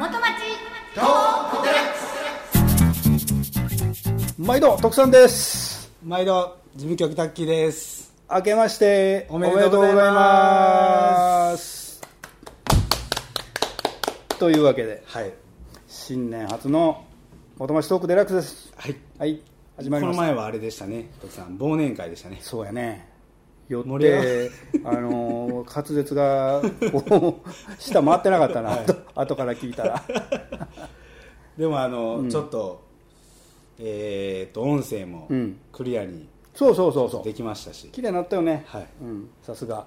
元町。毎度徳さんです。毎度事務局タッキーです。明けましておめでとうございます。というわけではい。新年初の元町トークデラックスです。はい。はい始まりこました。の前はあれでしたね。徳さん忘年会でしたね。そうやね。よってあのー滑舌が下回ってなかったな、と 後から聞いたら。でもあの、ちょっとえー、と音声もうん。クリアにそうそうそうそう。できましたし、綺麗になったよね、はい。うん、さすが。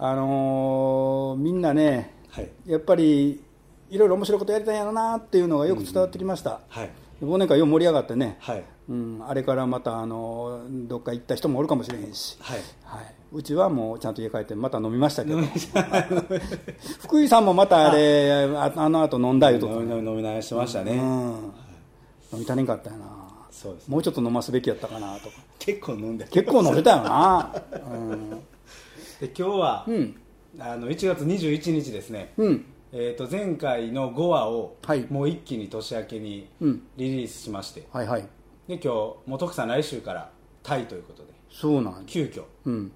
あのーみんなねはい。やっぱりいろいろ面白いことやりたいんやろなっていうのがよく伝わってきました、はい。忘年会よう盛り上がってね、はいうん、あれからまたあのどっか行った人もおるかもしれへんし、はい。はい、うちはもうちゃんと家帰ってまた飲みましたけど。福井さんもまたあれああの後飲んだいうと飲み飲み飲み直してましたね、うん、飲み足りんかったよな。そうですもうちょっと飲ますべきやったかなとか。結構飲んで結構飲んでたよな。で今日は、うん。あの1月21日ですね、うん、うん、えー、と前回の5話を、はい。もう一気に年明けにうん。リリースしまして、はいはいで今日もう徳さん来週からタイということで。そうなん急遽。うん。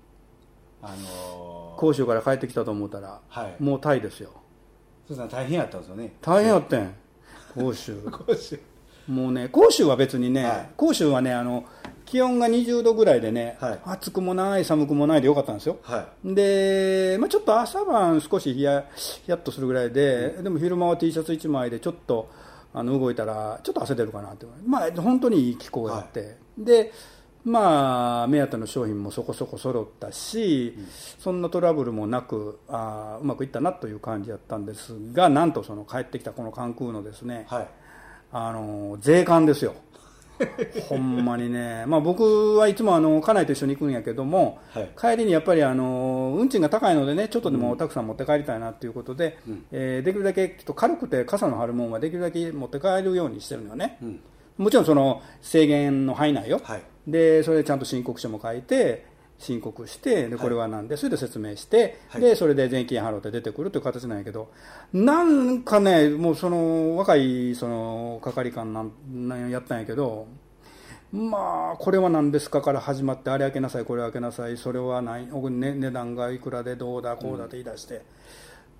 あのー、甲州から帰ってきたと思ったら、はい。もうタイですよ。徳さん大変やったんですよね。大変やってん。甲州甲州もうね甲州は別にね、はい。甲州はねあの気温が20度ぐらいでね、はい。暑くもない寒くもないでよかったんですよ。はで、まあ、ちょっと朝晩少しヒヤヒヤッとするぐらいで、でも昼間は T シャツ1枚でちょっとあの動いたらちょっと汗出るかなってまあ本当にいい気候やって、でまあ目当ての商品もそこそこ揃ったし、そんなトラブルもなくあーうまくいったなという感じだったんですがなんとその帰ってきたこの関空のですね、いはい。あの税関ですよ ほんまにね、まあ、僕はいつもあの家内と一緒に行くんやけども、はい。帰りにやっぱりあの運賃が高いのでねちょっとでもたくさん持って帰りたいなということで、えーできるだけちょっと軽くて傘の張るもんはできるだけ持って帰るようにしてるのよね、ん。もちろんその制限の範囲内よ、はい。でそれでちゃんと申告書も書いて申告してでこれはなんで、それで説明して、はい。でそれで税金払って出てくるという形なんやけどなんかねもうその若いその係官なんなんやったんやけどまあこれは何ですかから始まってあれ開けなさいこれ開けなさいそれはない、ね、値段がいくらでどうだこうだって言い出して、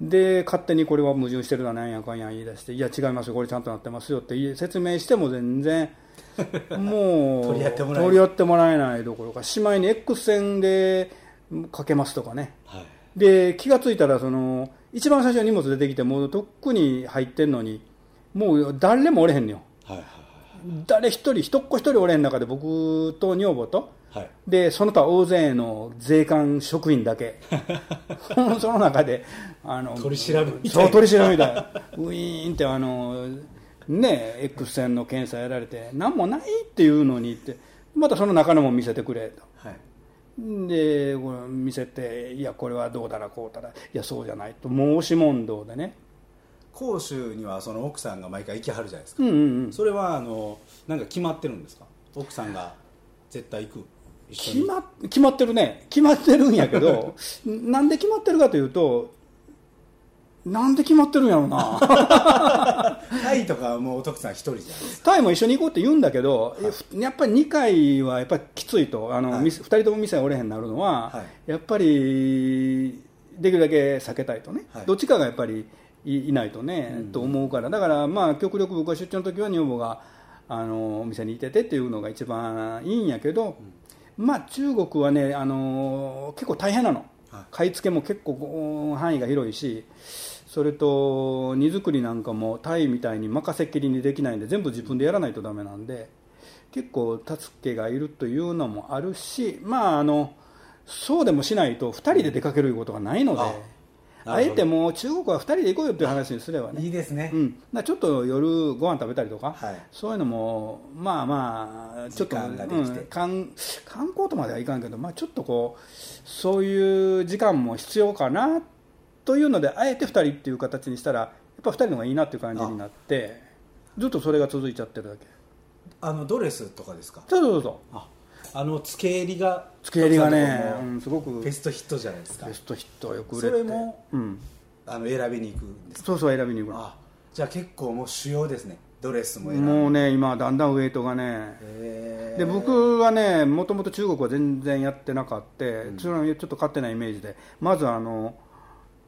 で勝手にこれは矛盾してるだなんやかんや言い出していや違いますよこれちゃんとなってますよって説明しても全然 もう取り合ってもらえない。取り合ってもらえないどころかしまいに X 線でかけますとかね。はい。で気がついたらその一番最初に荷物出てきてもうとっくに入ってんのにもう誰もおれへんのよ。はいはい誰一人一っ子一人おれへん中で僕と女房とはい。でその他大勢の税関職員だけ その中であの取り調べ。みたいなそう取り調べみたいなウィーンってあのね X 線の検査やられて何もないっていうのにってまたその中のも見せてくれと。はい。で見せていやこれはどうだらこうだらいやそうじゃないと申し問答でね甲州にはその奥さんが毎回行きはるじゃないですか、うんうんうん。それはあのなんか決まってるんですか？奥さんが絶対行く？決ま決まってるね。決まってるんやけど なんで決まってるかというとなんで決まってるんやろうな。タイとかはもうお徳さん一人じゃないタイも一緒に行こうって言うんだけど、やっぱり2回はやっぱりきついと。あの、はい。2人とも店おれへんなるのは、はい。やっぱりできるだけ避けたいとね、はい。どっちかがやっぱりいいないとね、と思うから。だからまあ極力僕は出張の時は女房があのお店にいててっていうのが一番いいんやけど、まあ中国はねあの結構大変なの、はい。買い付けも結構範囲が広いしそれと荷造りなんかもタイみたいに任せっきりにできないんで全部自分でやらないとダメなんで結構助けがいるというのもあるしまああのそうでもしないと2人で出かけることがないので、あえてもう中国は2人で行こうよっていう話にすればね。いいですね、うん、だちょっと夜ご飯食べたりとか、はい。そういうのもまあまあちょっと時間ができて。うん観観光とまではいかんけど、まあ、ちょっとこうそういう時間も必要かなというのであえて2人っていう形にしたらやっぱ2人の方がいいなっていう感じになってずっとそれが続いちゃってるだけ。あのドレスとかですか？そうそうそう。ああの付け襟が付け襟がねうんすごく。ベストヒットじゃないですか。ベストヒットよく売れて。それもうん、あの選びに行くんですか？そうそう選びに行くの。あじゃあ結構もう主要ですね。ドレスももうね今だんだんウェイトがね。で僕はねもともと中国は全然やってなかった、それはちょっと勝手なイメージで。まずあの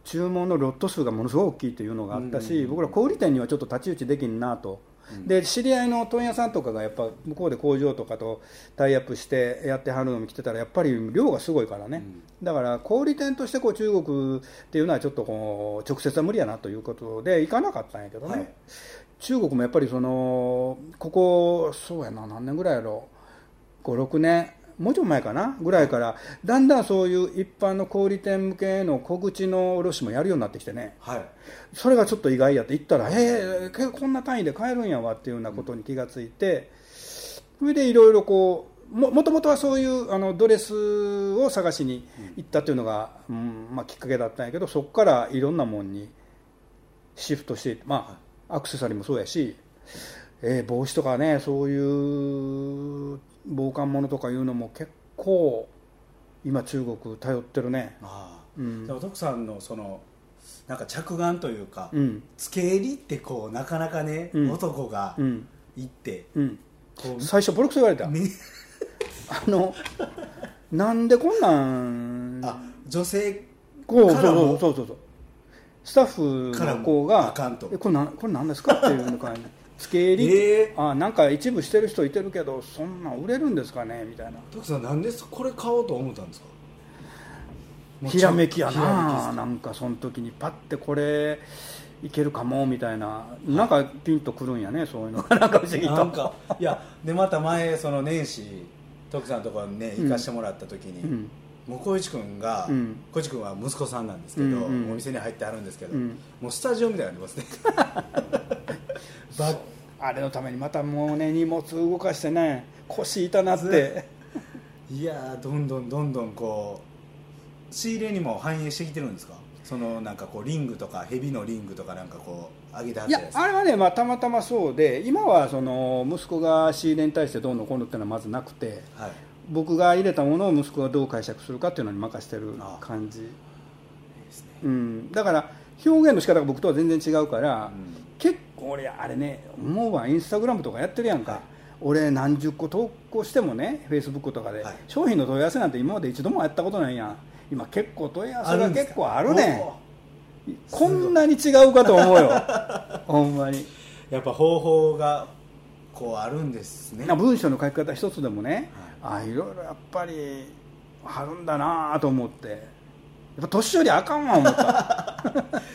注文のロット数がものすごい大きいというのがあったし、僕ら小売店にはちょっと太刀打ちできんなと、で知り合いの問屋さんとかがやっぱ向こうで工場とかとタイアップしてやってはるのも来てたらやっぱり量がすごいからね、だから小売店としてこう中国っていうのはちょっとこう直接は無理やなということで行かなかったんやけどね、はい。中国もやっぱりそのここそうやな何年ぐらいやろ56年もうちょい前かなぐらいからだんだんそういう一般の小売店向けの小口の卸もやるようになってきてね。はい。それがちょっと意外やって行ったらえー、こんな単位で買えるんやわっていうようなことに気がついてそれでいろいろこうももともとはそういうあのドレスを探しに行ったっていうのが、うんまあ、きっかけだったんやけどそこからいろんなもんにシフトしてまあアクセサリーもそうやし、えー帽子とかねそういう防寒物とかいうのも結構今中国頼ってるね。ああ、うん。徳さんのそのなんか着眼というか、うん。付け襟ってこうなかなかね、うん。男がうん。行って、うん。最初ボロクソ言われた。みあのなんでこんなん？あ女性こうそうからも？そうそうそう。スタッフの子がこれなんこれ何ですか?」っていうのから、ね「つけ襟、えあなんか一部してる人いてるけどそんなん売れるんですかね?」みたいな。徳さんなんでこれ買おうと思ったんですか？ひらめきやななんかその時にパッてこれいけるかもみたいな。なんかピンとくるんやねそういうの。が なんか不思議と。なんかいやでまた前その年始徳さんのところにね行かしてもらった時に、うん。もう小市君が、うん。小市君は息子さんなんですけど、うんうんお店に入ってあるんですけど、うん。もうスタジオみたいになってますね。ば あれのためにまたもうね荷物動かしてね腰痛なって。いやーどんどんどんどんこう仕入れにも反映してきてるんですか？そのなんかこうリングとかヘビのリングとかなんかこう上げてはっいたやあれはね、まあ、たまたまそうで今はその息子が仕入れに対してどうのこうのっていうのはまずなくてはい。僕が入れたものを息子がどう解釈するかっていうのに任せてるああ。感じ、ね。うん、だから表現の仕方が僕とは全然違うから、うん。結構俺あれね思うわインスタグラムとかやってるやんか、はい俺何十個投稿してもねフェイスブックとかで、はい。商品の問い合わせなんて今まで一度もやったことないやん。今結構問い合わせが結構あるね。こんなに違うかと思うよ。ほんまに。やっぱ方法がこうあるんですね。な文章の書き方一つでもね、あいろいろやっぱりあるんだなと思って。やっぱ年寄りあかんわ思った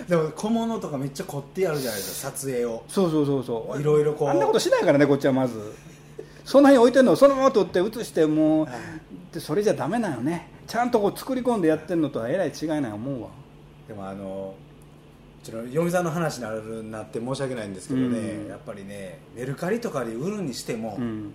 でも小物とかめっちゃ凝ってやるじゃないですか撮影を。そうそうそうそう。いろいろこう。あんなことしないからねこっちはまず。その辺置いてるのをそのまま撮って写してもう、はい。でそれじゃダメなよね。ちゃんとこう作り込んでやってるのとはえらい違いない思うわ。でもあのちょっと嫁さんの話になるなって申し訳ないんですけどね、うん。やっぱりねメルカリとかで売るにしても、うん。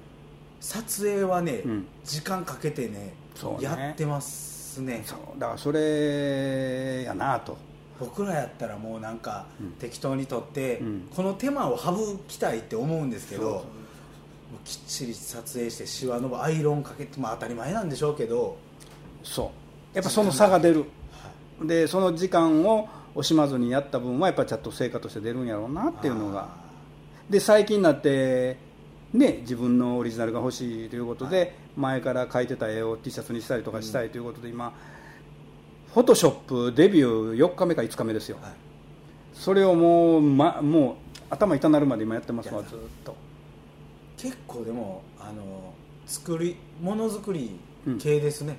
撮影はね、うん。時間かけてねね。やってますね。そう。だからそれやなと僕らやったらもうなんかうん。適当に撮って、うん。この手間を省きたいって思うんですけどきっちり撮影してシワのアイロンかけて、まあ、当たり前なんでしょうけど、そう。やっぱその差が出る。はい。でその時間を惜しまずにやった分はやっぱちゃんと成果として出るんやろうなっていうのが。あで最近になってね自分のオリジナルが欲しいということで、前から描いてた絵を T シャツにしたりとかしたいということで、今フォトショップデビュー4日目か5日目ですよ、ーはい。それをもう,、ま、もう頭痛なるまで今やってますわずっと。結構でもあの作りものづくりうん系ですね、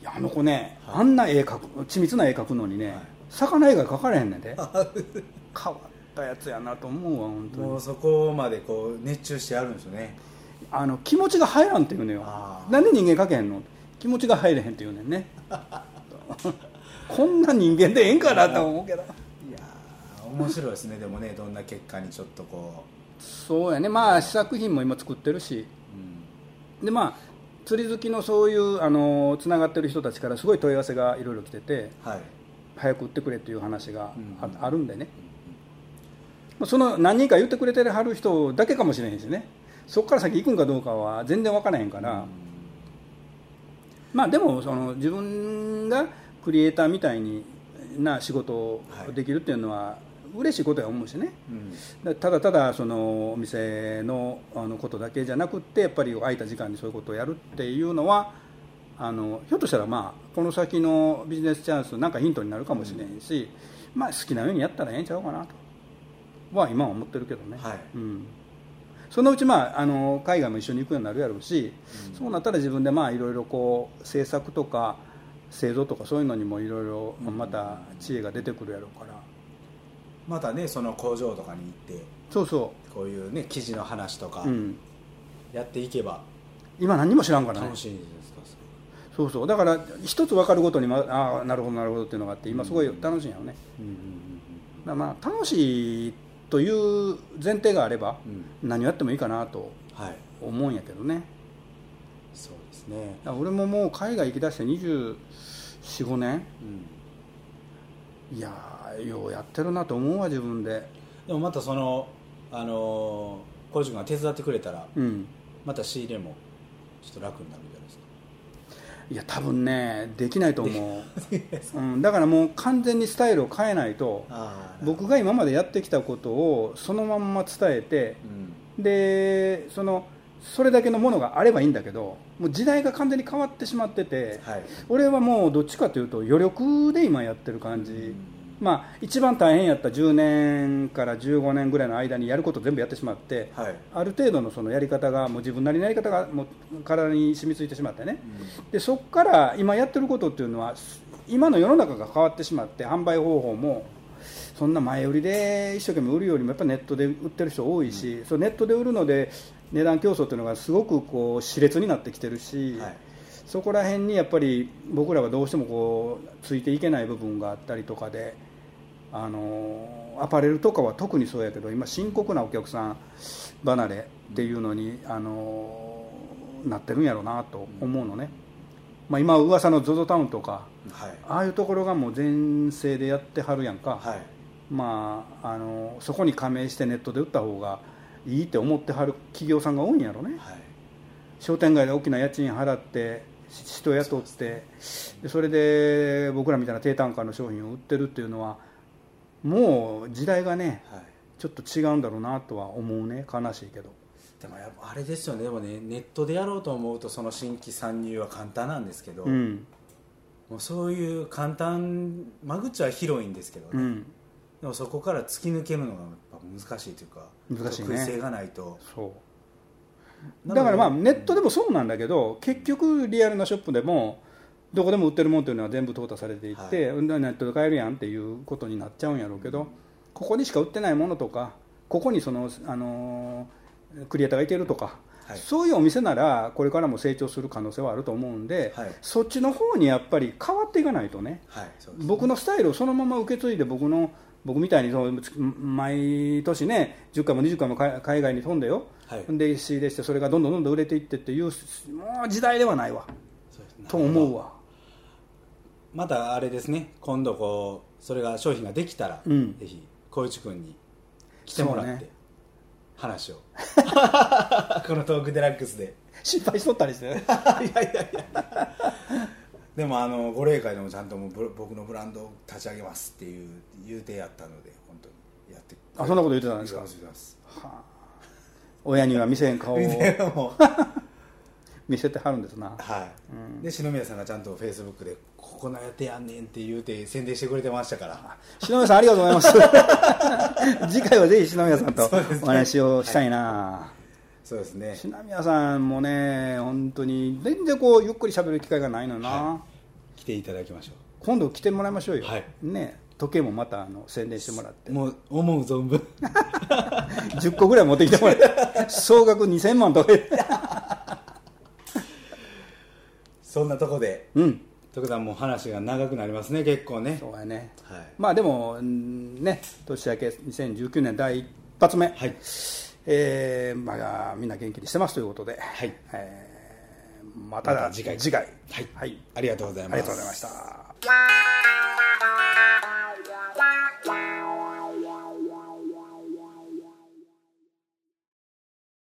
いやあの子ね、はい。あんな絵描く緻密な絵描くのにね、はい。魚絵が描かれへんねんで。変わったやつやなと思うわ本当に。もうそこまでこう熱中してやるんですよね。あの気持ちが入らんって言うのよ。なんで人間描けへんの？気持ちが入れへんって言うねんね こんな人間でええんかなと思うけど。いやー面白いですね。でもねどんな結果にちょっとこそうやね。まあ試作品も今作ってるし。う、うん。でまあ釣り好きのそういうあのつながってる人たちからすごい問い合わせがいろいろ来ててはい。早く売ってくれっていう話があ,、うんあるんでね。その何人か言ってくれてはる人だけかもしれへんしね。そこから先行くんかどうかは全然分からへんから、まあでもその自分がクリエイターみたいにな仕事をできるっていうのは、嬉しいことや思うしね。うん。ただただそのお店のあのことだけじゃなくってやっぱり空いた時間にそういうことをやるっていうのはあのひょっとしたらまあこの先のビジネスチャンスなんかヒントになるかもしれんし、まあ好きなようにやったらええんちゃうかなと。は今は思ってるけどね、はい。うん、そのうちまああの海外も一緒に行くようになるやろうし、そうなったら自分でまあいろいろこう制作とか製造とかそういうのにもいろいろまた知恵が出てくるやろうから。またねその工場とかに行ってそうそこういうね記事の話とかう、うん、やっていけば今何も知らんからね。楽しいですかそうそう。だから一つ分かるごとに、まああなるほどなるほどっていうのがあって今すごい楽しいんやろね、うんうんだからまあ楽しいという前提があればうんうん。何をやってもいいかなとはい。思うんやけどねそうですね。俺ももう海外行きだして245年。うん。いやーようやってるなと思うわ自分で。でもまたそのあのー小路君が手伝ってくれたらうん。また仕入れもちょっと楽になるんじゃないですか。いや多分ねできないと思う、うん、だからもう完全にスタイルを変えないと僕が今までやってきたことをそのまんま伝えてうん。でそのそれだけのものがあればいいんだけどもう時代が完全に変わってしまってて、はい。俺はもうどっちかというと余力で今やってる感じ、うん。まあ一番大変やった10年から15年ぐらいの間にやること全部やってしまって、はい。ある程度のそのやり方がもう自分なりのやり方がもう体に染みついてしまってね。でそこから今やってることっていうのは今の世の中が変わってしまって販売方法もそんな前売りで一生懸命売るよりもやっぱネットで売ってる人多いし、そうネットで売るので値段競争っていうのがすごくこう熾烈になってきてるし、はい。そこら辺にやっぱり僕らはどうしてもこうついていけない部分があったりとかであのアパレルとかは特にそうやけど今深刻なお客さん離れっていうのにあのなってるんやろうなと思うのね、まあ、今噂の ZOZO タウンとかはい。ああいうところがもう全盛でやってはるやんか、はい。まあ、あのそこに加盟してネットで売った方がいいって思ってはる企業さんが多いんやろね、はい。商店街で大きな家賃払ってし人雇ってでそれで僕らみたいな低単価の商品を売ってるっていうのはもう時代がねはい。ちょっと違うんだろうなとは思うね。悲しいけど。でもやっぱあれですよね。でもねネットでやろうと思うとその新規参入は簡単なんですけど、うん。もうそういう簡単間口は広いんですけどね、うんでもそこから突き抜けるのがやっぱ難しいというか難しいね。性がないと。そう。だからまあネットでもそうなんだけど結局リアルなショップでもどこでも売ってるもんっていうのは全部淘汰されていって、うんネットで買えるやんっていうことになっちゃうんやろうけどここにしか売ってないものとかここにその、あのークリエイターがいけるとか、はい。そういうお店ならこれからも成長する可能性はあると思うんで、はい。そっちの方にやっぱり変わっていかないとね。はいそうです僕のスタイルをそのまま受け継いで僕の僕みたいにそう毎年ね10回も20回も海海外に飛んでよ、はい。で仕入れしてそれがどんどんどんどん売れていってっていうもう時代ではないわ。と思うわ。またあれですね。今度こうそれが商品ができたら、うん。ぜひ小内君に来てもらって、ね。話を。このトークデラックスで。失敗しとったりして。ね いやいやいやでもあのご霊会でもちゃんともうブ僕のブランドを立ち上げますっていう言うてやったので本当にやってあそんなこと言ってたんですか？言ってます親には見せん顔を見せてはるんですな。はい、で篠宮さんがちゃんとフェイスブックで「ここのやってやんねん」って言うて宣伝してくれてましたから。篠宮さんありがとうございます。次回はぜひ篠宮さんとお話をしたいな、そうですね。篠宮さんもね本当に全然こうゆっくり喋る機会がないのよな、は来ていただきましょ今度来てもらいましょうよ、はい。ね時計もまたあの宣伝してもらって。うもう思う存分。10個ぐらい持ってきてもらって。総額2000万とか。そんなとこでうん。徳さんもう話が長くなりますね結構ね。そうやね。はい。まあでもうんね年明け2019年第一発目、はいえーまあ、みんな元気にしてますということで、はい。えーまた次回。次回。はい。はい、ありがとうございます。ありがとうございました